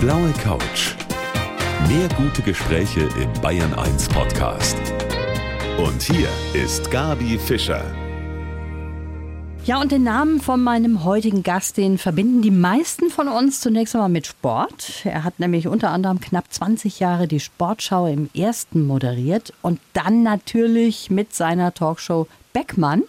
blaue Couch. Mehr gute Gespräche im Bayern 1 Podcast. Und hier ist Gabi Fischer. Ja, und den Namen von meinem heutigen Gast, den verbinden die meisten von uns zunächst einmal mit Sport. Er hat nämlich unter anderem knapp 20 Jahre die Sportschau im ersten moderiert und dann natürlich mit seiner Talkshow Beckmann.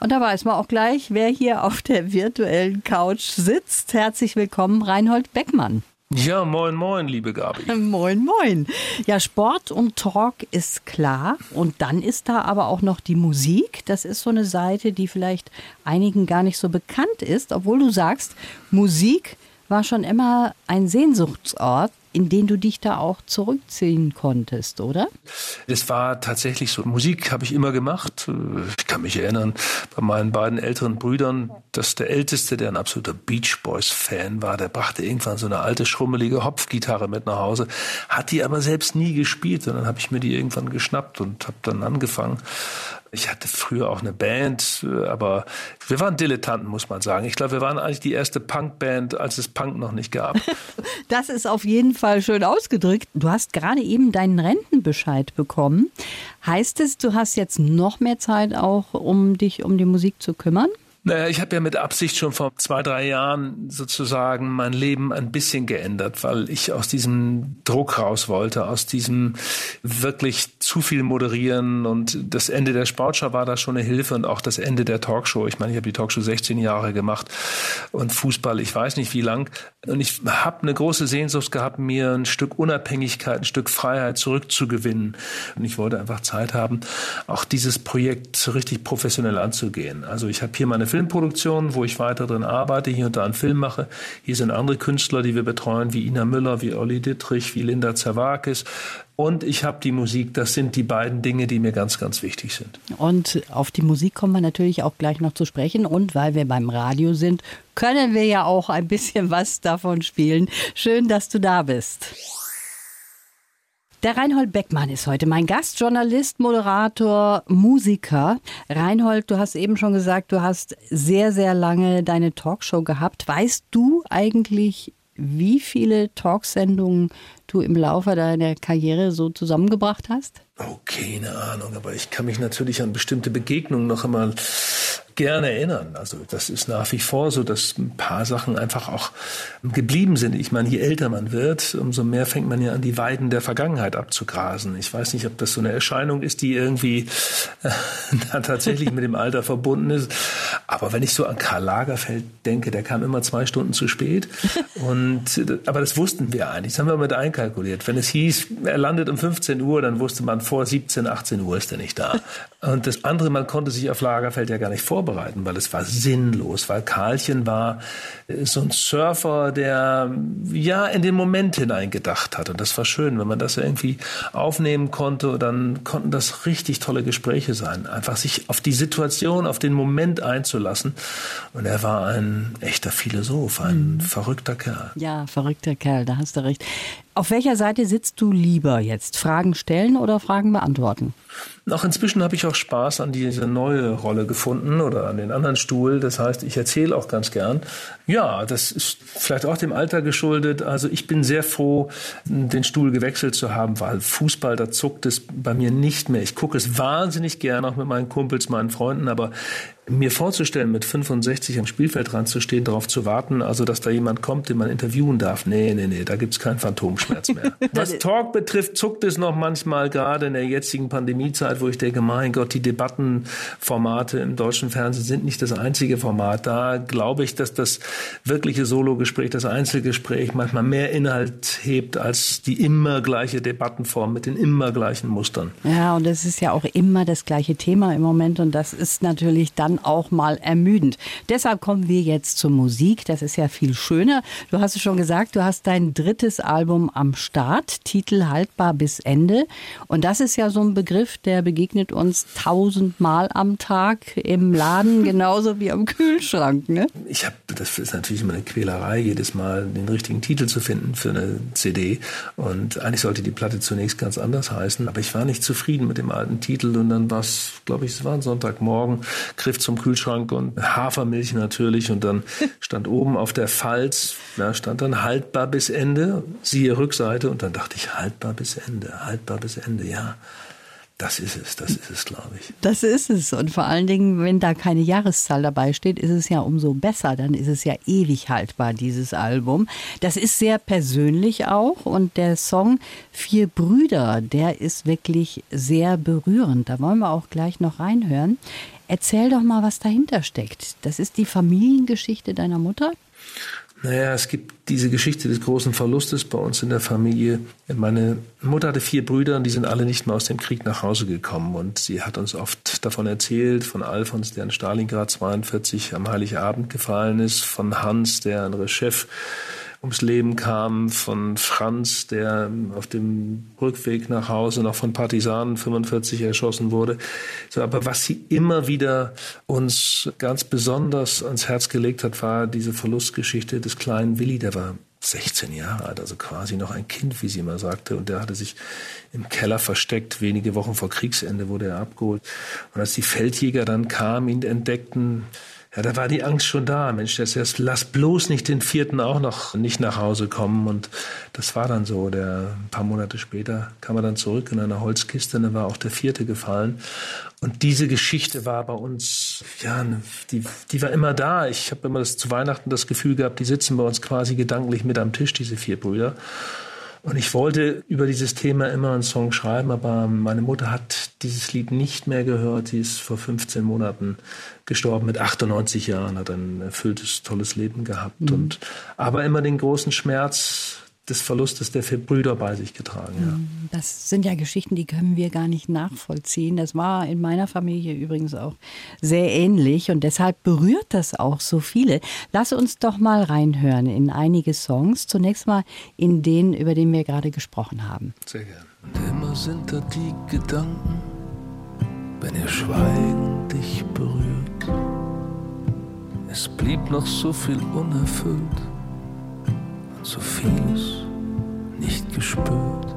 Und da weiß man auch gleich, wer hier auf der virtuellen Couch sitzt. Herzlich willkommen, Reinhold Beckmann. Ja, moin, moin, liebe Gabi. Moin, moin. Ja, Sport und Talk ist klar. Und dann ist da aber auch noch die Musik. Das ist so eine Seite, die vielleicht einigen gar nicht so bekannt ist, obwohl du sagst, Musik war schon immer ein Sehnsuchtsort in den du dich da auch zurückziehen konntest, oder? Es war tatsächlich so. Musik habe ich immer gemacht. Ich kann mich erinnern, bei meinen beiden älteren Brüdern, dass der Älteste, der ein absoluter Beach Boys-Fan war, der brachte irgendwann so eine alte, schrummelige Hopfgitarre mit nach Hause, hat die aber selbst nie gespielt. Und dann habe ich mir die irgendwann geschnappt und habe dann angefangen, ich hatte früher auch eine Band, äh, aber wir waren Dilettanten, muss man sagen. Ich glaube, wir waren eigentlich die erste Punkband, als es Punk noch nicht gab. Das ist auf jeden Fall schön ausgedrückt. Du hast gerade eben deinen Rentenbescheid bekommen. Heißt es, du hast jetzt noch mehr Zeit auch, um dich um die Musik zu kümmern? Naja, ich habe ja mit Absicht schon vor zwei, drei Jahren sozusagen mein Leben ein bisschen geändert, weil ich aus diesem Druck raus wollte, aus diesem wirklich zu viel moderieren und das Ende der Sportschau war da schon eine Hilfe und auch das Ende der Talkshow. Ich meine, ich habe die Talkshow 16 Jahre gemacht und Fußball, ich weiß nicht wie lang. Und ich habe eine große Sehnsucht gehabt, mir ein Stück Unabhängigkeit, ein Stück Freiheit zurückzugewinnen. Und ich wollte einfach Zeit haben, auch dieses Projekt so richtig professionell anzugehen. Also ich habe hier meine Filmproduktion, wo ich weiter drin arbeite, hier und da einen Film mache. Hier sind andere Künstler, die wir betreuen, wie Ina Müller, wie Olli Dittrich, wie Linda Zerwakis. Und ich habe die Musik. Das sind die beiden Dinge, die mir ganz, ganz wichtig sind. Und auf die Musik kommen wir natürlich auch gleich noch zu sprechen. Und weil wir beim Radio sind, können wir ja auch ein bisschen was davon spielen. Schön, dass du da bist. Der Reinhold Beckmann ist heute mein Gast, Journalist, Moderator, Musiker. Reinhold, du hast eben schon gesagt, du hast sehr, sehr lange deine Talkshow gehabt. Weißt du eigentlich, wie viele Talksendungen du im Laufe deiner Karriere so zusammengebracht hast? Oh, keine Ahnung, aber ich kann mich natürlich an bestimmte Begegnungen noch einmal gerne erinnern. Also das ist nach wie vor so, dass ein paar Sachen einfach auch geblieben sind. Ich meine, je älter man wird, umso mehr fängt man ja an, die Weiden der Vergangenheit abzugrasen. Ich weiß nicht, ob das so eine Erscheinung ist, die irgendwie äh, tatsächlich mit dem Alter verbunden ist. Aber wenn ich so an Karl Lagerfeld denke, der kam immer zwei Stunden zu spät. Und, aber das wussten wir eigentlich. Das haben wir mit einkalkuliert. Wenn es hieß, er landet um 15 Uhr, dann wusste man vor 17, 18 Uhr ist er nicht da. Und das andere, man konnte sich auf Lagerfeld ja gar nicht vorbereiten vorbereiten, weil es war sinnlos, weil Karlchen war äh, so ein Surfer, der ja in den Moment hinein gedacht hat. Und das war schön, wenn man das irgendwie aufnehmen konnte, dann konnten das richtig tolle Gespräche sein. Einfach sich auf die Situation, auf den Moment einzulassen. Und er war ein echter Philosoph, ein mhm. verrückter Kerl. Ja, verrückter Kerl, da hast du recht. Auf welcher Seite sitzt du lieber jetzt? Fragen stellen oder Fragen beantworten? Auch inzwischen habe ich auch Spaß an diese neue Rolle gefunden oder an den anderen Stuhl. Das heißt, ich erzähle auch ganz gern. Ja, das ist vielleicht auch dem Alter geschuldet. Also ich bin sehr froh, den Stuhl gewechselt zu haben, weil Fußball, da zuckt es bei mir nicht mehr. Ich gucke es wahnsinnig gern, auch mit meinen Kumpels, meinen Freunden, aber mir vorzustellen, mit 65 am Spielfeld dran zu stehen, darauf zu warten, also dass da jemand kommt, den man interviewen darf. Nee, nee, nee, da gibt's keinen Phantomschmerz mehr. Was Talk betrifft, zuckt es noch manchmal, gerade in der jetzigen Pandemiezeit, wo ich denke, mein Gott, die Debattenformate im deutschen Fernsehen sind nicht das einzige Format. Da glaube ich, dass das wirkliche Sologespräch, das Einzelgespräch manchmal mehr Inhalt hebt als die immer gleiche Debattenform mit den immer gleichen Mustern. Ja, und es ist ja auch immer das gleiche Thema im Moment und das ist natürlich dann dann auch mal ermüdend. Deshalb kommen wir jetzt zur Musik. Das ist ja viel schöner. Du hast es schon gesagt, du hast dein drittes Album am Start, Titel Haltbar bis Ende. Und das ist ja so ein Begriff, der begegnet uns tausendmal am Tag im Laden, genauso wie am Kühlschrank. Ne? Ich habe, das ist natürlich immer eine Quälerei, jedes Mal den richtigen Titel zu finden für eine CD. Und eigentlich sollte die Platte zunächst ganz anders heißen. Aber ich war nicht zufrieden mit dem alten Titel. Und dann war es, glaube ich, es war ein Sonntagmorgen, griff zum Kühlschrank und Hafermilch natürlich und dann stand oben auf der Falz, da stand dann haltbar bis Ende, siehe Rückseite und dann dachte ich haltbar bis Ende, haltbar bis Ende, ja. Das ist es, das ist es, glaube ich. Das ist es. Und vor allen Dingen, wenn da keine Jahreszahl dabei steht, ist es ja umso besser. Dann ist es ja ewig haltbar, dieses Album. Das ist sehr persönlich auch. Und der Song Vier Brüder, der ist wirklich sehr berührend. Da wollen wir auch gleich noch reinhören. Erzähl doch mal, was dahinter steckt. Das ist die Familiengeschichte deiner Mutter? Naja, es gibt diese Geschichte des großen Verlustes bei uns in der Familie. Meine Mutter hatte vier Brüder und die sind alle nicht mehr aus dem Krieg nach Hause gekommen. Und sie hat uns oft davon erzählt, von Alfons, der in Stalingrad 42 am Heiligabend gefallen ist, von Hans, der ein Chef ums Leben kam, von Franz, der auf dem Rückweg nach Hause noch von Partisanen 45 erschossen wurde. So, aber was sie immer wieder uns ganz besonders ans Herz gelegt hat, war diese Verlustgeschichte des kleinen Willi, der war 16 Jahre alt, also quasi noch ein Kind, wie sie immer sagte. Und der hatte sich im Keller versteckt. Wenige Wochen vor Kriegsende wurde er abgeholt. Und als die Feldjäger dann kamen, ihn entdeckten, ja, da war die Angst schon da. Mensch, das erst, lass bloß nicht den vierten auch noch nicht nach Hause kommen. Und das war dann so. Der, ein paar Monate später kam er dann zurück in einer Holzkiste und dann war auch der vierte gefallen. Und diese Geschichte war bei uns, ja, die, die war immer da. Ich habe immer das, zu Weihnachten das Gefühl gehabt, die sitzen bei uns quasi gedanklich mit am Tisch, diese vier Brüder. Und ich wollte über dieses Thema immer einen Song schreiben, aber meine Mutter hat dieses Lied nicht mehr gehört. Sie ist vor 15 Monaten gestorben mit 98 Jahren, hat ein erfülltes, tolles Leben gehabt mhm. und aber immer den großen Schmerz des Verlustes der vier Brüder bei sich getragen. Ja. Mhm. Das sind ja Geschichten, die können wir gar nicht nachvollziehen. Das war in meiner Familie übrigens auch sehr ähnlich und deshalb berührt das auch so viele. Lass uns doch mal reinhören in einige Songs. Zunächst mal in den, über den wir gerade gesprochen haben. Sehr gerne. Und immer sind da die Gedanken, wenn ihr Schweigen dich berührt. Es blieb noch so viel unerfüllt so vieles nicht gespürt.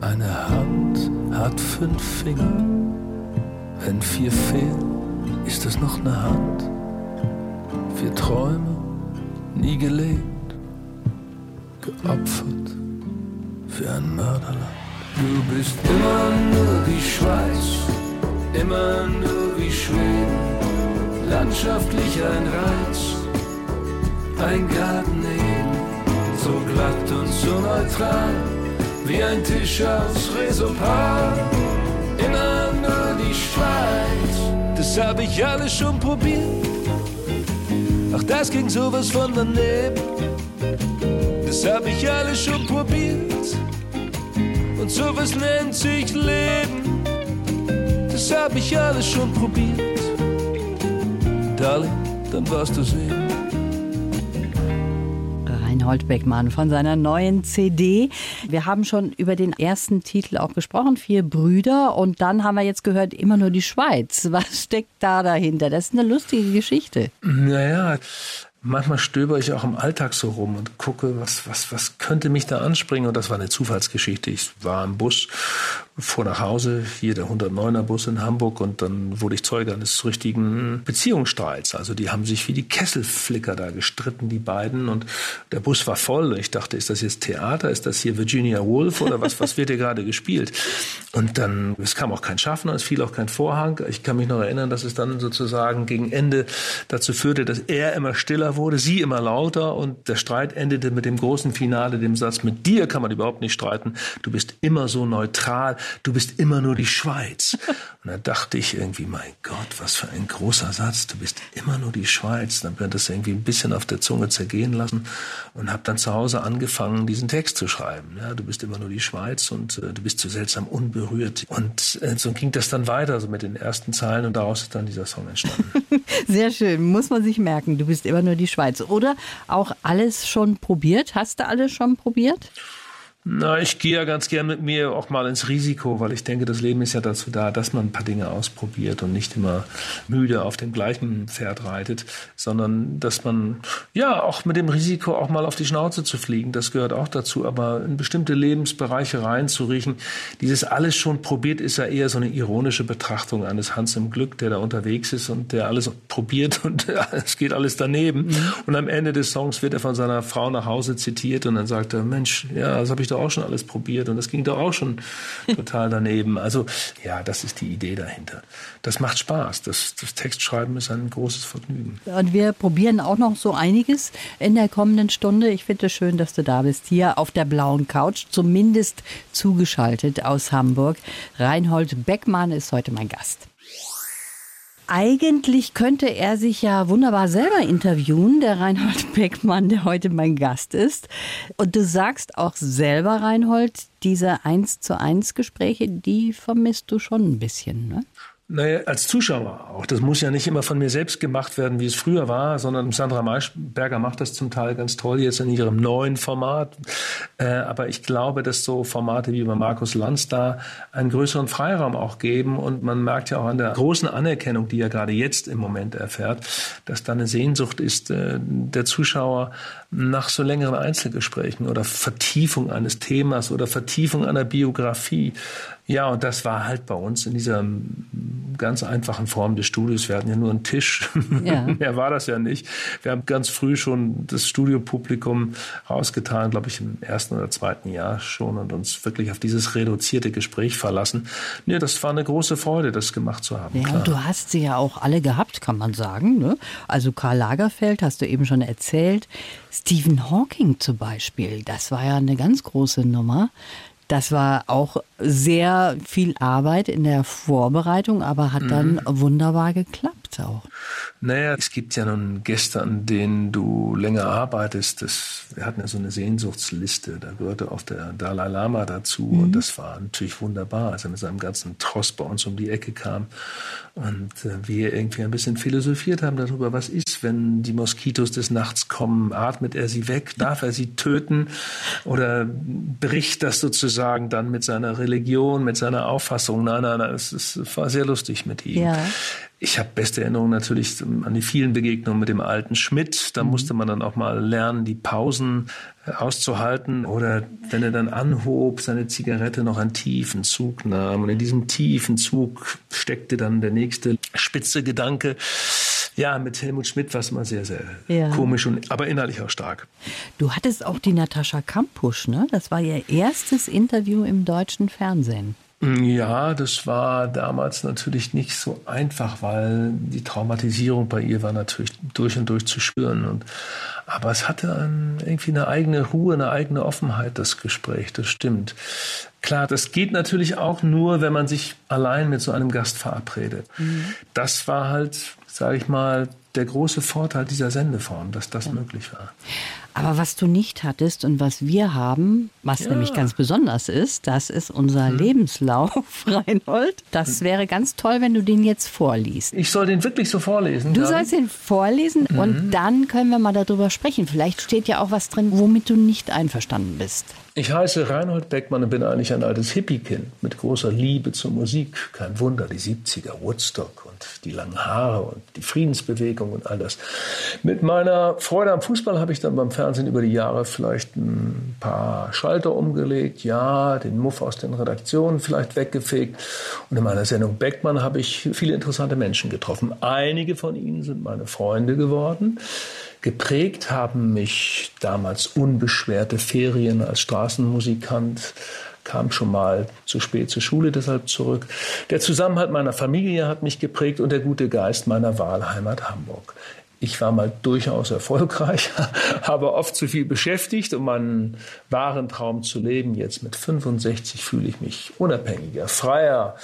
Eine Hand hat fünf Finger, wenn vier fehlen, ist es noch eine Hand. Vier Träume, nie gelebt, geopfert für ein Mörderland. Du bist immer nur die Schweiz, immer nur wie Schweden, landschaftlich ein Reiz, ein Garten so glatt und so neutral, wie ein Tisch aus Resopal, immer nur die Schweiz, das hab ich alles schon probiert, ach das ging sowas von daneben, das hab ich alles schon probiert und sowas nennt sich Leben. Das hab ich alles schon probiert. Darling, dann warst du sehen. Reinhold Beckmann von seiner neuen CD. Wir haben schon über den ersten Titel auch gesprochen, Vier Brüder. Und dann haben wir jetzt gehört, immer nur die Schweiz. Was steckt da dahinter? Das ist eine lustige Geschichte. Naja, Manchmal stöber ich auch im Alltag so rum und gucke, was, was, was könnte mich da anspringen. Und das war eine Zufallsgeschichte. Ich war im Bus, fuhr nach Hause, hier der 109er Bus in Hamburg und dann wurde ich Zeuge eines richtigen Beziehungsstreits. Also die haben sich wie die Kesselflicker da gestritten, die beiden. Und der Bus war voll. Ich dachte, ist das jetzt Theater? Ist das hier Virginia Woolf oder was, was wird hier gerade gespielt? Und dann, es kam auch kein Schaffner, es fiel auch kein Vorhang. Ich kann mich noch erinnern, dass es dann sozusagen gegen Ende dazu führte, dass er immer stiller wurde, sie immer lauter und der Streit endete mit dem großen Finale, dem Satz, mit dir kann man überhaupt nicht streiten, du bist immer so neutral, du bist immer nur die Schweiz. Und da dachte ich irgendwie, mein Gott, was für ein großer Satz, du bist immer nur die Schweiz. Dann ich das irgendwie ein bisschen auf der Zunge zergehen lassen und habe dann zu Hause angefangen, diesen Text zu schreiben. Ja, du bist immer nur die Schweiz und äh, du bist so seltsam unberührt. Und äh, so ging das dann weiter, so mit den ersten Zeilen und daraus ist dann dieser Song entstanden. Sehr schön, muss man sich merken, du bist immer nur die Schweiz. Oder auch alles schon probiert? Hast du alles schon probiert? Na, ich gehe ja ganz gern mit mir auch mal ins Risiko, weil ich denke, das Leben ist ja dazu da, dass man ein paar Dinge ausprobiert und nicht immer müde auf dem gleichen Pferd reitet, sondern dass man ja auch mit dem Risiko auch mal auf die Schnauze zu fliegen, das gehört auch dazu, aber in bestimmte Lebensbereiche reinzuriechen. Dieses alles schon probiert ist ja eher so eine ironische Betrachtung eines Hans im Glück, der da unterwegs ist und der alles probiert und es geht alles daneben. Mhm. Und am Ende des Songs wird er von seiner Frau nach Hause zitiert und dann sagt er, Mensch, ja, das habe ich doch auch schon alles probiert und das ging doch auch schon total daneben. Also ja, das ist die Idee dahinter. Das macht Spaß. Das, das Textschreiben ist ein großes Vergnügen. Und wir probieren auch noch so einiges in der kommenden Stunde. Ich finde es schön, dass du da bist, hier auf der blauen Couch, zumindest zugeschaltet aus Hamburg. Reinhold Beckmann ist heute mein Gast. Eigentlich könnte er sich ja wunderbar selber interviewen, der Reinhold Beckmann, der heute mein Gast ist. Und du sagst auch selber, Reinhold, diese 1 zu 1 Gespräche, die vermisst du schon ein bisschen, ne? Naja, als Zuschauer auch. Das muss ja nicht immer von mir selbst gemacht werden, wie es früher war, sondern Sandra Maischberger macht das zum Teil ganz toll jetzt in ihrem neuen Format. Äh, aber ich glaube, dass so Formate wie bei Markus Lanz da einen größeren Freiraum auch geben. Und man merkt ja auch an der großen Anerkennung, die er gerade jetzt im Moment erfährt, dass da eine Sehnsucht ist äh, der Zuschauer nach so längeren Einzelgesprächen oder Vertiefung eines Themas oder Vertiefung einer Biografie. Ja, und das war halt bei uns in dieser ganz einfachen Form des Studios. Wir hatten ja nur einen Tisch. Ja. Mehr war das ja nicht. Wir haben ganz früh schon das Studiopublikum rausgetan, glaube ich, im ersten oder zweiten Jahr schon und uns wirklich auf dieses reduzierte Gespräch verlassen. Nee, das war eine große Freude, das gemacht zu haben. Ja, klar. und du hast sie ja auch alle gehabt, kann man sagen. Ne? Also Karl Lagerfeld hast du eben schon erzählt. Stephen Hawking zum Beispiel, das war ja eine ganz große Nummer. Das war auch sehr viel Arbeit in der Vorbereitung, aber hat dann mhm. wunderbar geklappt auch. Naja, es gibt ja nun Gäste, an denen du länger arbeitest. Das, wir hatten ja so eine Sehnsuchtsliste, da gehörte auch der Dalai Lama dazu mhm. und das war natürlich wunderbar, als er mit seinem ganzen Tross bei uns um die Ecke kam und äh, wir irgendwie ein bisschen philosophiert haben darüber, was ist, wenn die Moskitos des Nachts kommen, atmet er sie weg, darf er sie töten oder bricht das sozusagen dann mit seiner Religion, mit seiner Auffassung? Nein, nein, nein, es, es war sehr lustig mit ihm. Ja. Ich habe beste Erinnerungen natürlich an die vielen Begegnungen mit dem alten Schmidt. Da mhm. musste man dann auch mal lernen, die Pausen äh, auszuhalten. Oder wenn er dann anhob, seine Zigarette noch einen tiefen Zug nahm. Und in diesem tiefen Zug steckte dann der nächste spitze Gedanke. Ja, mit Helmut Schmidt war es immer sehr, sehr ja. komisch, und, aber innerlich auch stark. Du hattest auch die Natascha Kampusch, ne? Das war ihr erstes Interview im deutschen Fernsehen. Ja, das war damals natürlich nicht so einfach, weil die Traumatisierung bei ihr war natürlich durch und durch zu spüren. Und, aber es hatte ein, irgendwie eine eigene Ruhe, eine eigene Offenheit, das Gespräch, das stimmt. Klar, das geht natürlich auch nur, wenn man sich allein mit so einem Gast verabredet. Mhm. Das war halt, sage ich mal, der große Vorteil dieser Sendeform, dass das ja. möglich war. Aber was du nicht hattest und was wir haben, was ja. nämlich ganz besonders ist, das ist unser hm. Lebenslauf, Reinhold. Das hm. wäre ganz toll, wenn du den jetzt vorliest. Ich soll den wirklich so vorlesen. Du sollst ihn vorlesen mhm. und dann können wir mal darüber sprechen. Vielleicht steht ja auch was drin, womit du nicht einverstanden bist. Ich heiße Reinhold Beckmann und bin eigentlich ein altes Hippie-Kind mit großer Liebe zur Musik. Kein Wunder, die 70er, Woodstock und die langen Haare und die Friedensbewegung und all das. Mit meiner Freude am Fußball habe ich dann beim Fernsehen über die Jahre vielleicht ein paar Schalter umgelegt, ja, den Muff aus den Redaktionen vielleicht weggefegt. Und in meiner Sendung Beckmann habe ich viele interessante Menschen getroffen. Einige von ihnen sind meine Freunde geworden. Geprägt haben mich damals unbeschwerte Ferien als Straßenmusikant, kam schon mal zu spät zur Schule deshalb zurück. Der Zusammenhalt meiner Familie hat mich geprägt und der gute Geist meiner Wahlheimat Hamburg. Ich war mal durchaus erfolgreich, habe oft zu viel beschäftigt, um meinen wahren Traum zu leben. Jetzt mit 65 fühle ich mich unabhängiger, freier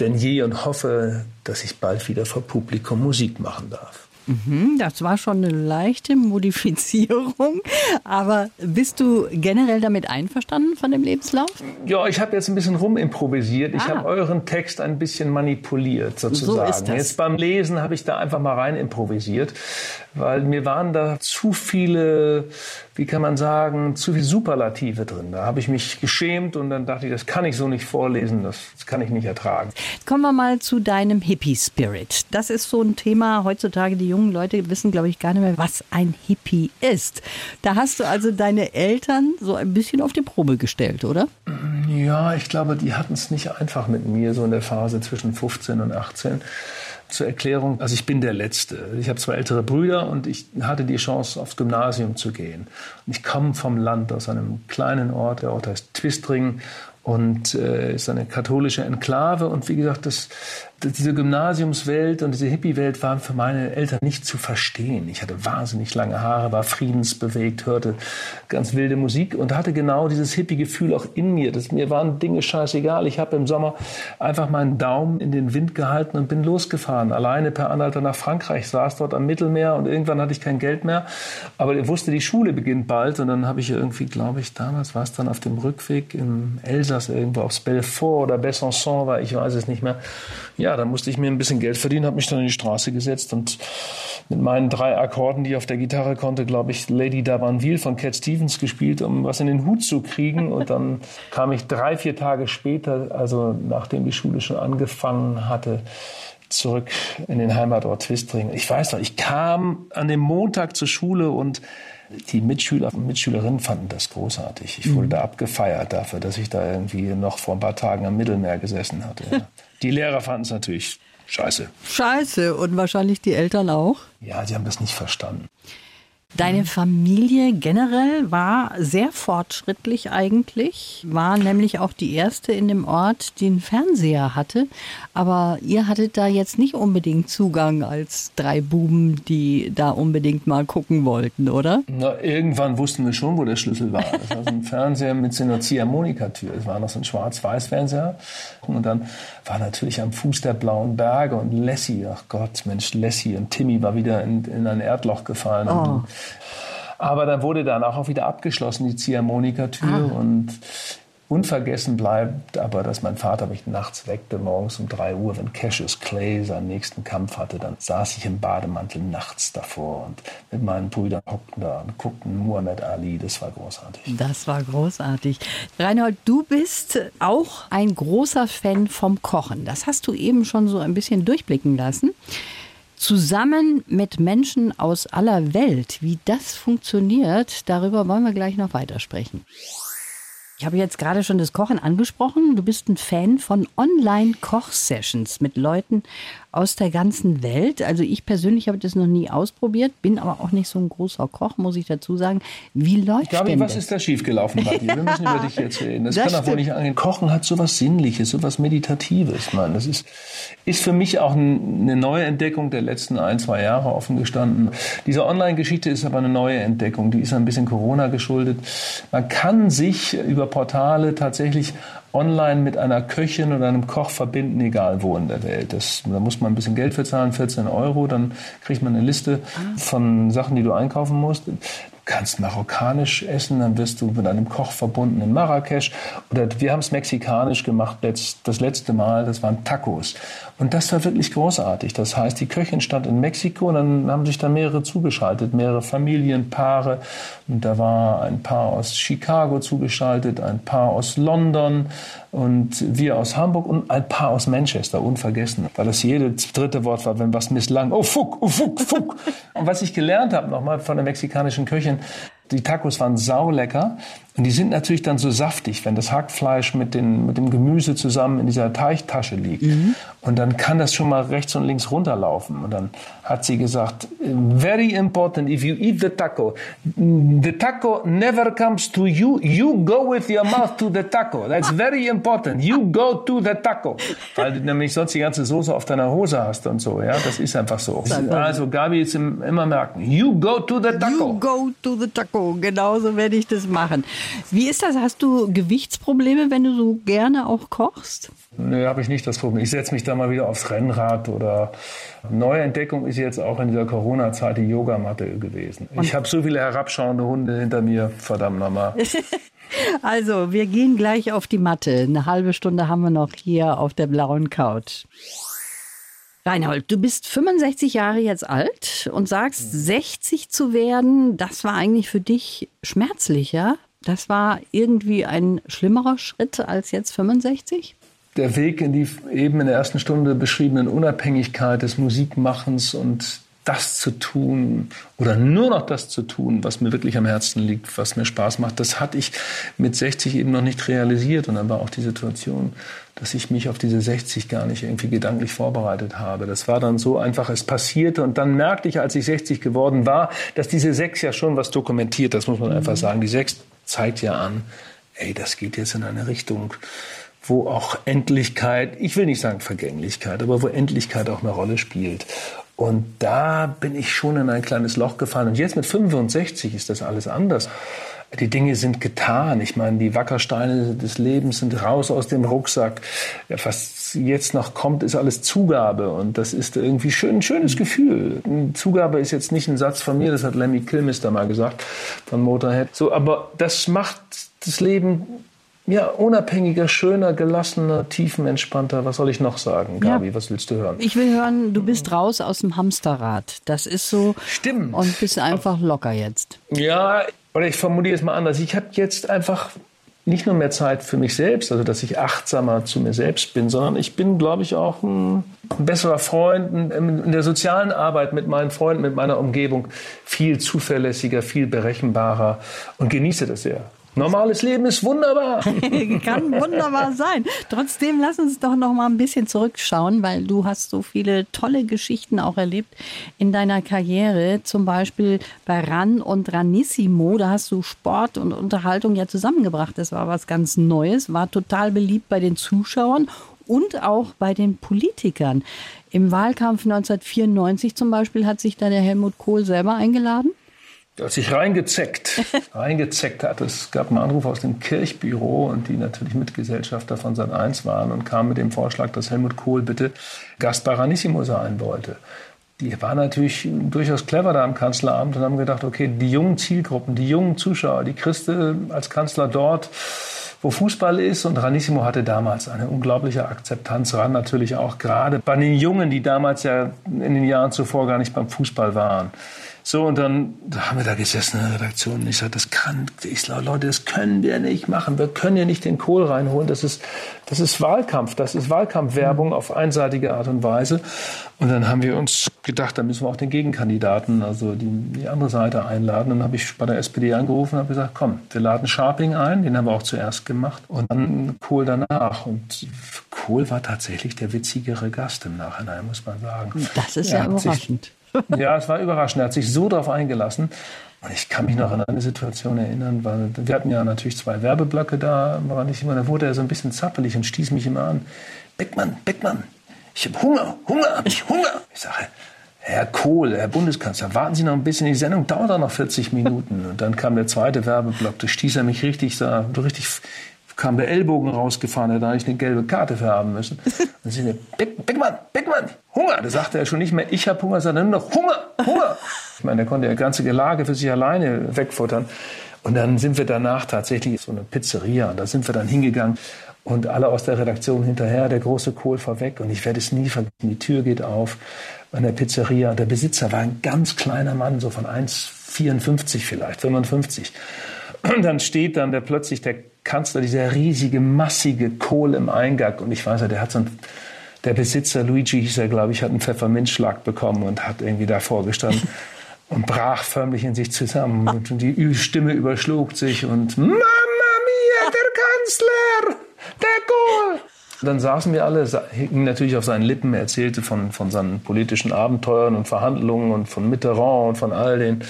denn je und hoffe, dass ich bald wieder vor Publikum Musik machen darf. Mhm, das war schon eine leichte Modifizierung. Aber bist du generell damit einverstanden von dem Lebenslauf? Ja, ich habe jetzt ein bisschen rumimprovisiert. Ich ah. habe euren Text ein bisschen manipuliert sozusagen. So ist das. Jetzt beim Lesen habe ich da einfach mal rein improvisiert, weil mir waren da zu viele wie kann man sagen, zu viel Superlative drin. Da habe ich mich geschämt und dann dachte ich, das kann ich so nicht vorlesen, das, das kann ich nicht ertragen. Kommen wir mal zu deinem Hippie-Spirit. Das ist so ein Thema heutzutage, die jungen Leute wissen, glaube ich, gar nicht mehr, was ein Hippie ist. Da hast du also deine Eltern so ein bisschen auf die Probe gestellt, oder? Ja, ich glaube, die hatten es nicht einfach mit mir, so in der Phase zwischen 15 und 18 zur Erklärung, also ich bin der Letzte. Ich habe zwei ältere Brüder und ich hatte die Chance, aufs Gymnasium zu gehen. Und ich komme vom Land, aus einem kleinen Ort, der Ort heißt Twistring und äh, ist eine katholische Enklave. Und wie gesagt, das, diese Gymnasiumswelt und diese Hippie-Welt waren für meine Eltern nicht zu verstehen. Ich hatte wahnsinnig lange Haare, war friedensbewegt, hörte ganz wilde Musik und hatte genau dieses Hippie-Gefühl auch in mir. Das, mir waren Dinge scheißegal. Ich habe im Sommer einfach meinen Daumen in den Wind gehalten und bin losgefahren. Alleine per Anhalter nach Frankreich, saß dort am Mittelmeer und irgendwann hatte ich kein Geld mehr. Aber ich wusste, die Schule beginnt bald und dann habe ich irgendwie, glaube ich, damals war es dann auf dem Rückweg im Elsass irgendwo aufs Belfort oder Besançon war, ich weiß es nicht mehr. Ja, da musste ich mir ein bisschen Geld verdienen, habe mich dann in die Straße gesetzt und mit meinen drei Akkorden, die ich auf der Gitarre konnte, glaube ich, Lady Dabanville von Cat Stevens gespielt, um was in den Hut zu kriegen. Und dann kam ich drei, vier Tage später, also nachdem die Schule schon angefangen hatte, zurück in den Heimatort Twistring. Ich weiß noch, ich kam an dem Montag zur Schule und die Mitschüler und Mitschülerinnen fanden das großartig. Ich wurde mhm. da abgefeiert dafür, dass ich da irgendwie noch vor ein paar Tagen am Mittelmeer gesessen hatte. Die Lehrer fanden es natürlich scheiße. Scheiße und wahrscheinlich die Eltern auch? Ja, sie haben das nicht verstanden. Deine Familie generell war sehr fortschrittlich eigentlich, war nämlich auch die erste in dem Ort, die einen Fernseher hatte. Aber ihr hattet da jetzt nicht unbedingt Zugang als drei Buben, die da unbedingt mal gucken wollten, oder? Na, irgendwann wussten wir schon, wo der Schlüssel war. Das war so ein Fernseher mit so einer Ziehharmonikatür. Es war noch so ein Schwarz-Weiß-Fernseher. Und dann war natürlich am Fuß der blauen Berge und Lassie, ach Gott, Mensch, Lassie und Timmy war wieder in, in ein Erdloch gefallen. Oh. Aber dann wurde dann auch wieder abgeschlossen, die Ziehharmonikatür. Ah. Und unvergessen bleibt aber, dass mein Vater mich nachts weckte, morgens um drei Uhr, wenn Cassius Clay seinen nächsten Kampf hatte. Dann saß ich im Bademantel nachts davor und mit meinen Brüdern hockten da und guckten Muhammad Ali. Das war großartig. Das war großartig. Reinhold, du bist auch ein großer Fan vom Kochen. Das hast du eben schon so ein bisschen durchblicken lassen zusammen mit Menschen aus aller Welt. Wie das funktioniert, darüber wollen wir gleich noch weitersprechen. Ich habe jetzt gerade schon das Kochen angesprochen. Du bist ein Fan von Online-Koch-Sessions mit Leuten aus der ganzen Welt. Also ich persönlich habe das noch nie ausprobiert, bin aber auch nicht so ein großer Koch, muss ich dazu sagen. Wie läuft Gabi, denn was das? ist da schiefgelaufen dir? Wir müssen über dich jetzt reden. Das, das kann doch wohl nicht angehen. Kochen hat so was Sinnliches, so was Meditatives, Mann. Das ist, ist für mich auch eine neue Entdeckung der letzten ein, zwei Jahre offen gestanden. Diese Online-Geschichte ist aber eine neue Entdeckung. Die ist ein bisschen Corona geschuldet. Man kann sich über Portale tatsächlich online mit einer Köchin oder einem Koch verbinden, egal wo in der Welt. Das, da muss man ein bisschen Geld für zahlen, 14 Euro, dann kriegt man eine Liste ah. von Sachen, die du einkaufen musst kannst marokkanisch essen, dann wirst du mit einem Koch verbunden in Marrakesch. Oder wir haben es mexikanisch gemacht das letzte Mal, das waren Tacos. Und das war wirklich großartig. Das heißt, die Köchin stand in Mexiko und dann haben sich da mehrere zugeschaltet, mehrere Familienpaare. Und da war ein Paar aus Chicago zugeschaltet, ein Paar aus London und wir aus Hamburg und ein Paar aus Manchester, unvergessen. Weil das jedes dritte Wort war, wenn was misslang. Oh, fuck, oh, fuck, fuck. und was ich gelernt habe nochmal von der mexikanischen Köchin, die Tacos waren saulecker. Und die sind natürlich dann so saftig, wenn das Hackfleisch mit, den, mit dem Gemüse zusammen in dieser Teigtasche liegt. Mhm. Und dann kann das schon mal rechts und links runterlaufen. Und dann hat sie gesagt, very important, if you eat the taco, the taco never comes to you, you go with your mouth to the taco. That's very important. You go to the taco. Weil du nämlich sonst die ganze Soße auf deiner Hose hast und so. Ja, das ist einfach so. Also Gabi ist immer merken, you go to the taco. You go to the taco. so, genau so werde ich das machen. Wie ist das? Hast du Gewichtsprobleme, wenn du so gerne auch kochst? Nö, habe ich nicht das Problem. Ich setze mich da mal wieder aufs Rennrad oder neue Entdeckung ist jetzt auch in dieser Corona-Zeit die Yogamatte gewesen. Und ich habe so viele herabschauende Hunde hinter mir, verdammt nochmal. also, wir gehen gleich auf die Matte. Eine halbe Stunde haben wir noch hier auf der blauen Couch. Reinhold, du bist 65 Jahre jetzt alt und sagst, 60 zu werden, das war eigentlich für dich schmerzlicher. Das war irgendwie ein schlimmerer Schritt als jetzt 65? Der Weg in die eben in der ersten Stunde beschriebenen Unabhängigkeit des Musikmachens und das zu tun oder nur noch das zu tun, was mir wirklich am Herzen liegt, was mir Spaß macht, das hatte ich mit 60 eben noch nicht realisiert. Und dann war auch die Situation, dass ich mich auf diese 60 gar nicht irgendwie gedanklich vorbereitet habe. Das war dann so einfach, es passierte. Und dann merkte ich, als ich 60 geworden war, dass diese 6 ja schon was dokumentiert. Das muss man einfach sagen. Die 6 zeigt ja an, ey, das geht jetzt in eine Richtung, wo auch Endlichkeit, ich will nicht sagen Vergänglichkeit, aber wo Endlichkeit auch eine Rolle spielt. Und da bin ich schon in ein kleines Loch gefallen. Und jetzt mit 65 ist das alles anders. Die Dinge sind getan. Ich meine, die Wackersteine des Lebens sind raus aus dem Rucksack. Was jetzt noch kommt, ist alles Zugabe. Und das ist irgendwie schön, ein schönes Gefühl. Zugabe ist jetzt nicht ein Satz von mir, das hat Lemmy Kilmister mal gesagt von Motorhead. So, aber das macht das Leben ja, unabhängiger, schöner, gelassener, tiefenentspannter. Was soll ich noch sagen, Gabi? Ja. Was willst du hören? Ich will hören, du bist raus aus dem Hamsterrad. Das ist so. Stimmt. Und bist einfach locker jetzt. Ja, oder ich formuliere es mal anders. Ich habe jetzt einfach nicht nur mehr Zeit für mich selbst, also dass ich achtsamer zu mir selbst bin, sondern ich bin, glaube ich, auch ein, besserer Freund in der sozialen Arbeit mit meinen Freunden, mit meiner Umgebung viel zuverlässiger, viel berechenbarer und genieße das sehr. Normales Leben ist wunderbar. Kann wunderbar sein. Trotzdem lass uns doch noch mal ein bisschen zurückschauen, weil du hast so viele tolle Geschichten auch erlebt in deiner Karriere. Zum Beispiel bei Ran und Ranissimo. Da hast du Sport und Unterhaltung ja zusammengebracht. Das war was ganz Neues, war total beliebt bei den Zuschauern und auch bei den Politikern. Im Wahlkampf 1994 zum Beispiel hat sich da der Helmut Kohl selber eingeladen als ich reingezeckt, reingezeckt hatte, es gab einen Anruf aus dem Kirchbüro und die natürlich Mitgesellschafter von Sat 1 waren und kam mit dem Vorschlag, dass Helmut Kohl bitte Gast bei Ranissimo sein wollte. Die waren natürlich durchaus clever da am Kanzleramt und haben gedacht, okay, die jungen Zielgruppen, die jungen Zuschauer, die du als Kanzler dort, wo Fußball ist. Und Ranissimo hatte damals eine unglaubliche Akzeptanz ran, natürlich auch gerade bei den Jungen, die damals ja in den Jahren zuvor gar nicht beim Fußball waren. So, und dann da haben wir da gesessen in der Redaktion und ich sagte, das kann, ich sage, Leute, das können wir nicht machen. Wir können ja nicht den Kohl reinholen. Das ist, das ist Wahlkampf. Das ist Wahlkampfwerbung mhm. auf einseitige Art und Weise. Und dann haben wir uns gedacht, da müssen wir auch den Gegenkandidaten, also die, die andere Seite einladen. Und dann habe ich bei der SPD angerufen und habe gesagt, komm, wir laden Sharping ein. Den haben wir auch zuerst gemacht. Und dann Kohl danach. Und Kohl war tatsächlich der witzigere Gast im Nachhinein, muss man sagen. Das ist ja überraschend ja, es war überraschend. Er hat sich so darauf eingelassen. Und ich kann mich noch an eine Situation erinnern, weil wir hatten ja natürlich zwei Werbeblöcke da, war nicht immer, da wurde er so ein bisschen zappelig und stieß mich immer an. Beckmann, Beckmann, ich habe Hunger, Hunger, ich Hunger. Ich sage, Herr Kohl, Herr Bundeskanzler, warten Sie noch ein bisschen, die Sendung dauert auch noch 40 Minuten. Und dann kam der zweite Werbeblock, da stieß er mich richtig, so richtig kam der Ellbogen rausgefahren, er da ich eine gelbe Karte für haben müssen. Dann sind wir, Beck, Beckmann, Beckmann, Hunger. Da sagte er schon nicht mehr, ich habe Hunger, sondern nur noch Hunger, Hunger. Ich meine, der konnte ja ganze Gelage für sich alleine wegfuttern. Und dann sind wir danach tatsächlich so eine Pizzeria. Und da sind wir dann hingegangen und alle aus der Redaktion hinterher, der große Kohl vorweg. Und ich werde es nie vergessen. Die Tür geht auf an der Pizzeria. Der Besitzer war ein ganz kleiner Mann, so von 1,54 vielleicht, 55. Und dann steht dann der plötzlich der Kanzler, dieser riesige, massige Kohl im Eingang. Und ich weiß ja, der hat so ein, der Besitzer, Luigi hieß er, glaube ich, hat einen Pfefferminzschlag bekommen und hat irgendwie davor gestanden und brach förmlich in sich zusammen. Und die Stimme überschlug sich und Mama mia, der Kanzler, der Kohl. Dann saßen wir alle, hingen natürlich auf seinen Lippen, er erzählte von, von seinen politischen Abenteuern und Verhandlungen und von Mitterrand und von all den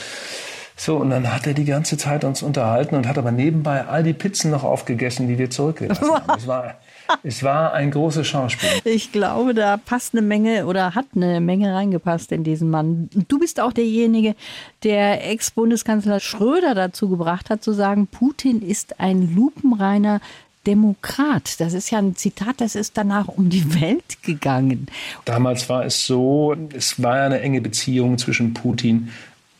So, und dann hat er die ganze Zeit uns unterhalten und hat aber nebenbei all die Pizzen noch aufgegessen, die wir zurückgelassen haben. Es war, es war ein großes Schauspiel. Ich glaube, da passt eine Menge oder hat eine Menge reingepasst in diesen Mann. Du bist auch derjenige, der Ex-Bundeskanzler Schröder dazu gebracht hat, zu sagen, Putin ist ein lupenreiner Demokrat. Das ist ja ein Zitat, das ist danach um die Welt gegangen. Damals war es so, es war ja eine enge Beziehung zwischen Putin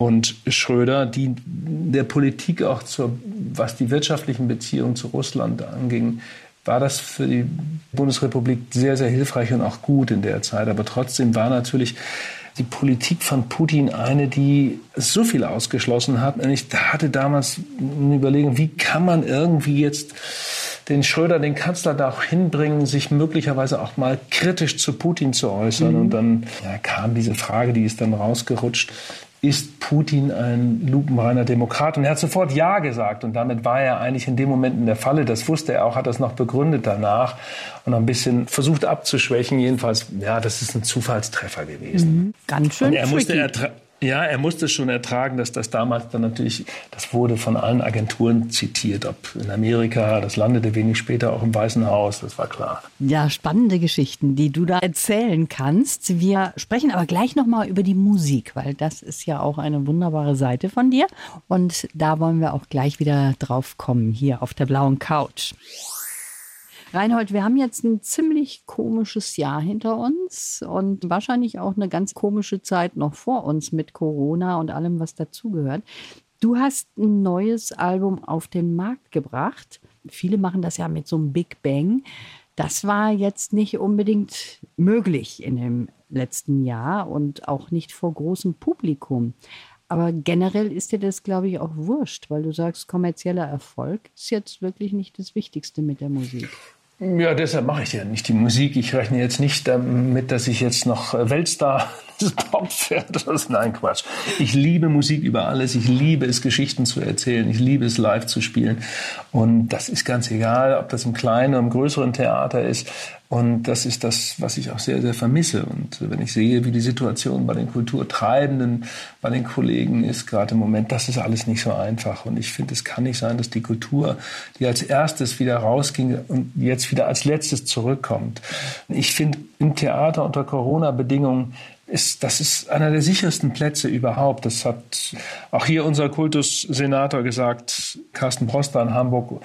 und Schröder, die der Politik auch zur, was die wirtschaftlichen Beziehungen zu Russland anging, war das für die Bundesrepublik sehr, sehr hilfreich und auch gut in der Zeit. Aber trotzdem war natürlich die Politik von Putin eine, die so viel ausgeschlossen hat. Und ich hatte damals eine Überlegung, wie kann man irgendwie jetzt den Schröder, den Kanzler, da auch hinbringen, sich möglicherweise auch mal kritisch zu Putin zu äußern. Mhm. Und dann ja, kam diese Frage, die ist dann rausgerutscht ist Putin ein lupenreiner Demokrat? Und er hat sofort Ja gesagt. Und damit war er eigentlich in dem Moment in der Falle. Das wusste er auch, hat das noch begründet danach und ein bisschen versucht abzuschwächen. Jedenfalls, ja, das ist ein Zufallstreffer gewesen. Mhm. Ganz schön. Und er musste ja, er musste schon ertragen, dass das damals dann natürlich, das wurde von allen Agenturen zitiert, ob in Amerika, das landete wenig später auch im Weißen Haus, das war klar. Ja, spannende Geschichten, die du da erzählen kannst. Wir sprechen aber gleich nochmal über die Musik, weil das ist ja auch eine wunderbare Seite von dir. Und da wollen wir auch gleich wieder drauf kommen, hier auf der blauen Couch. Reinhold, wir haben jetzt ein ziemlich komisches Jahr hinter uns und wahrscheinlich auch eine ganz komische Zeit noch vor uns mit Corona und allem, was dazugehört. Du hast ein neues Album auf den Markt gebracht. Viele machen das ja mit so einem Big Bang. Das war jetzt nicht unbedingt möglich in dem letzten Jahr und auch nicht vor großem Publikum. Aber generell ist dir das, glaube ich, auch wurscht, weil du sagst, kommerzieller Erfolg ist jetzt wirklich nicht das Wichtigste mit der Musik. Ja, deshalb mache ich ja nicht die Musik. Ich rechne jetzt nicht damit, dass ich jetzt noch äh, Weltstar des Pops werde. Nein, Quatsch. Ich liebe Musik über alles. Ich liebe es, Geschichten zu erzählen. Ich liebe es, live zu spielen. Und das ist ganz egal, ob das im kleinen oder im größeren Theater ist. Und das ist das, was ich auch sehr, sehr vermisse. Und wenn ich sehe, wie die Situation bei den Kulturtreibenden, bei den Kollegen ist, gerade im Moment, das ist alles nicht so einfach. Und ich finde, es kann nicht sein, dass die Kultur, die als erstes wieder rausging und jetzt wieder als letztes zurückkommt. Ich finde, im Theater unter Corona-Bedingungen ist, das ist einer der sichersten Plätze überhaupt. Das hat auch hier unser Kultussenator gesagt, Carsten Proster in Hamburg.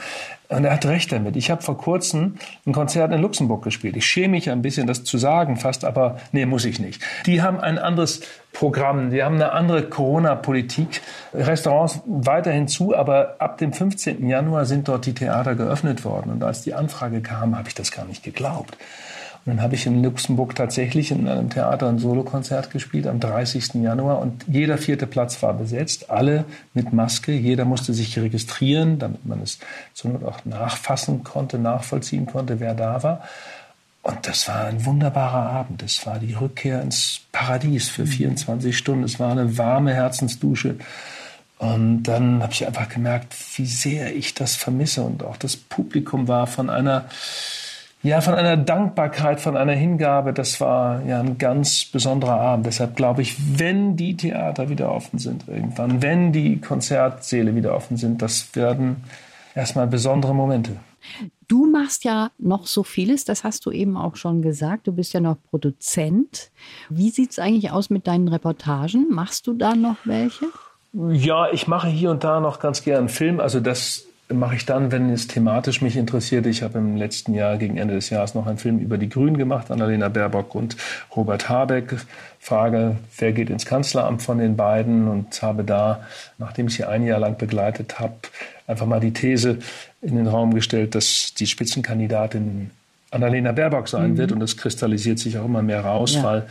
Und er hat recht damit. Ich habe vor kurzem ein Konzert in Luxemburg gespielt. Ich schäme mich ein bisschen, das zu sagen fast, aber nee, muss ich nicht. Die haben ein anderes Programm, die haben eine andere Corona-Politik. Restaurants weiterhin zu, aber ab dem 15. Januar sind dort die Theater geöffnet worden. Und als die Anfrage kam, habe ich das gar nicht geglaubt. Und dann habe ich in Luxemburg tatsächlich in einem Theater ein Solokonzert gespielt am 30. Januar und jeder vierte Platz war besetzt, alle mit Maske. Jeder musste sich registrieren, damit man es zur Not auch nachfassen konnte, nachvollziehen konnte, wer da war. Und das war ein wunderbarer Abend. Es war die Rückkehr ins Paradies für 24 mhm. Stunden. Es war eine warme Herzensdusche. Und dann habe ich einfach gemerkt, wie sehr ich das vermisse. Und auch das Publikum war von einer ja, von einer Dankbarkeit, von einer Hingabe. Das war ja ein ganz besonderer Abend. Deshalb glaube ich, wenn die Theater wieder offen sind irgendwann, wenn die Konzertsäle wieder offen sind, das werden erstmal besondere Momente. Du machst ja noch so vieles, das hast du eben auch schon gesagt. Du bist ja noch Produzent. Wie sieht es eigentlich aus mit deinen Reportagen? Machst du da noch welche? Ja, ich mache hier und da noch ganz gern Film. Also das mache ich dann, wenn es thematisch mich interessiert. Ich habe im letzten Jahr, gegen Ende des Jahres, noch einen Film über die Grünen gemacht, Annalena Baerbock und Robert Habeck. Frage, wer geht ins Kanzleramt von den beiden? Und habe da, nachdem ich sie ein Jahr lang begleitet habe, einfach mal die These in den Raum gestellt, dass die Spitzenkandidatin Annalena Baerbock sein mhm. wird. Und das kristallisiert sich auch immer mehr raus, ja. weil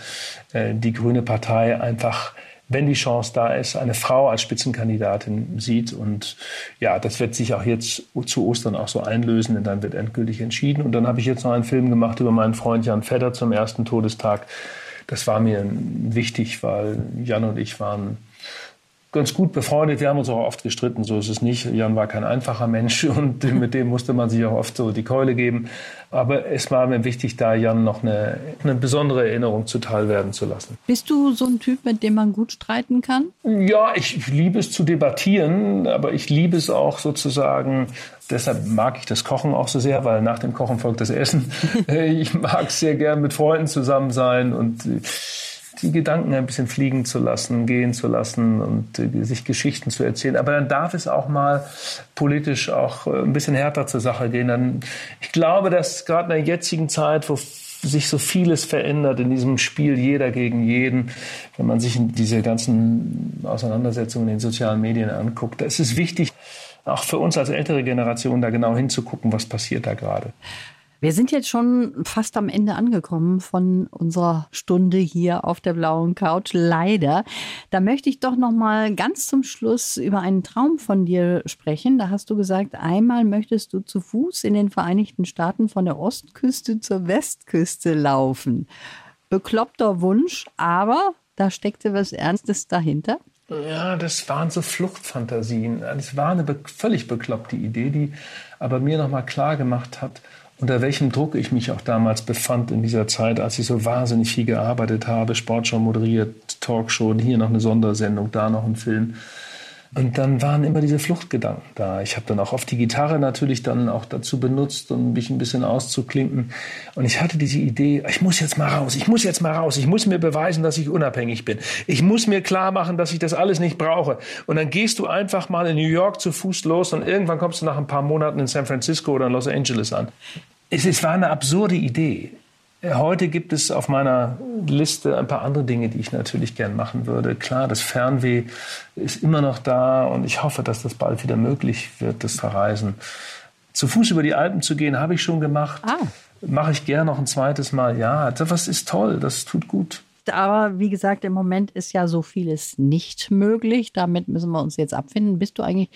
äh, die Grüne Partei einfach wenn die Chance da ist, eine Frau als Spitzenkandidatin sieht. Und ja, das wird sich auch jetzt zu Ostern auch so einlösen, denn dann wird endgültig entschieden. Und dann habe ich jetzt noch einen Film gemacht über meinen Freund Jan Fedder zum ersten Todestag. Das war mir wichtig, weil Jan und ich waren ganz gut befreundet. Wir haben uns auch oft gestritten, so ist es nicht. Jan war kein einfacher Mensch und mit dem musste man sich auch oft so die Keule geben. Aber es war mir wichtig, da Jan noch eine, eine besondere Erinnerung zuteil werden zu lassen. Bist du so ein Typ, mit dem man gut streiten kann? Ja, ich liebe es zu debattieren, aber ich liebe es auch sozusagen Deshalb mag ich das Kochen auch so sehr, weil nach dem Kochen folgt das Essen. ich mag sehr gern mit Freunden zusammen sein und die Gedanken ein bisschen fliegen zu lassen, gehen zu lassen und äh, sich Geschichten zu erzählen. Aber dann darf es auch mal politisch auch äh, ein bisschen härter zur Sache gehen. Dann, ich glaube, dass gerade in der jetzigen Zeit, wo sich so vieles verändert in diesem Spiel jeder gegen jeden, wenn man sich diese ganzen Auseinandersetzungen in den sozialen Medien anguckt, da ist es wichtig, auch für uns als ältere Generation da genau hinzugucken, was passiert da gerade. Wir sind jetzt schon fast am Ende angekommen von unserer Stunde hier auf der blauen Couch. Leider. Da möchte ich doch noch mal ganz zum Schluss über einen Traum von dir sprechen. Da hast du gesagt, einmal möchtest du zu Fuß in den Vereinigten Staaten von der Ostküste zur Westküste laufen. Bekloppter Wunsch, aber da steckte was Ernstes dahinter. Ja, das waren so Fluchtfantasien. Es war eine völlig bekloppte Idee, die aber mir noch mal klar gemacht hat, unter welchem Druck ich mich auch damals befand in dieser Zeit, als ich so wahnsinnig viel gearbeitet habe, Sportschau moderiert, Talkshow, hier noch eine Sondersendung, da noch ein Film. Und dann waren immer diese Fluchtgedanken da. Ich habe dann auch oft die Gitarre natürlich dann auch dazu benutzt, um mich ein bisschen auszuklinken. Und ich hatte diese Idee, ich muss jetzt mal raus, ich muss jetzt mal raus, ich muss mir beweisen, dass ich unabhängig bin. Ich muss mir klar machen, dass ich das alles nicht brauche. Und dann gehst du einfach mal in New York zu Fuß los und irgendwann kommst du nach ein paar Monaten in San Francisco oder in Los Angeles an. Es, es war eine absurde Idee. Heute gibt es auf meiner Liste ein paar andere Dinge, die ich natürlich gern machen würde. Klar, das Fernweh ist immer noch da und ich hoffe, dass das bald wieder möglich wird, das Verreisen. Zu Fuß über die Alpen zu gehen, habe ich schon gemacht. Ah. Mache ich gern noch ein zweites Mal. Ja, das ist toll, das tut gut. Aber wie gesagt, im Moment ist ja so vieles nicht möglich. Damit müssen wir uns jetzt abfinden. Bist du eigentlich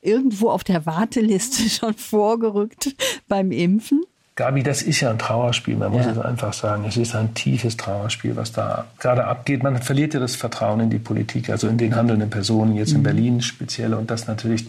irgendwo auf der Warteliste schon vorgerückt beim Impfen? Gabi, das ist ja ein Trauerspiel, man muss ja. es einfach sagen. Es ist ein tiefes Trauerspiel, was da gerade abgeht. Man verliert ja das Vertrauen in die Politik, also in den handelnden Personen, jetzt in mhm. Berlin speziell. Und dass natürlich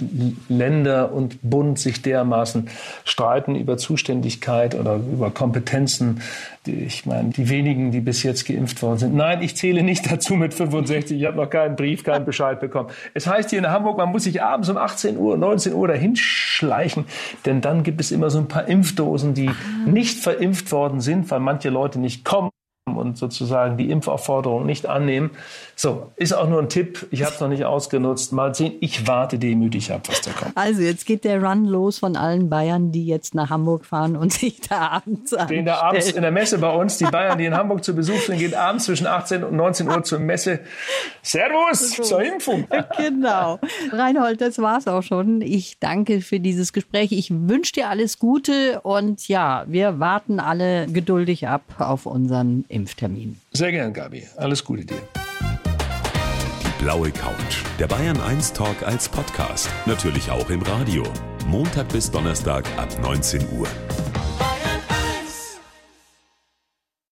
Länder und Bund sich dermaßen streiten über Zuständigkeit oder über Kompetenzen. Ich meine, die wenigen, die bis jetzt geimpft worden sind. Nein, ich zähle nicht dazu mit 65. Ich habe noch keinen Brief, keinen Bescheid bekommen. Es heißt hier in Hamburg, man muss sich abends um 18 Uhr, 19 Uhr dahin schleichen, denn dann gibt es immer so ein paar Impfdosen, die nicht verimpft worden sind, weil manche Leute nicht kommen und sozusagen die Impfaufforderung nicht annehmen. So, ist auch nur ein Tipp. Ich habe es noch nicht ausgenutzt. Mal sehen, ich warte demütig ab, was da kommt. Also jetzt geht der Run los von allen Bayern, die jetzt nach Hamburg fahren und sich da abends Den da abends in der Messe bei uns, die Bayern, die in Hamburg zu Besuch sind, gehen abends zwischen 18 und 19 Uhr zur Messe. Servus so. zur Impfung. Genau. Reinhold, das war's auch schon. Ich danke für dieses Gespräch. Ich wünsche dir alles Gute und ja, wir warten alle geduldig ab auf unseren Impfung. Impftermin. Sehr gern, Gabi. Alles Gute dir. Die blaue Couch. Der Bayern 1 Talk als Podcast. Natürlich auch im Radio. Montag bis Donnerstag ab 19 Uhr.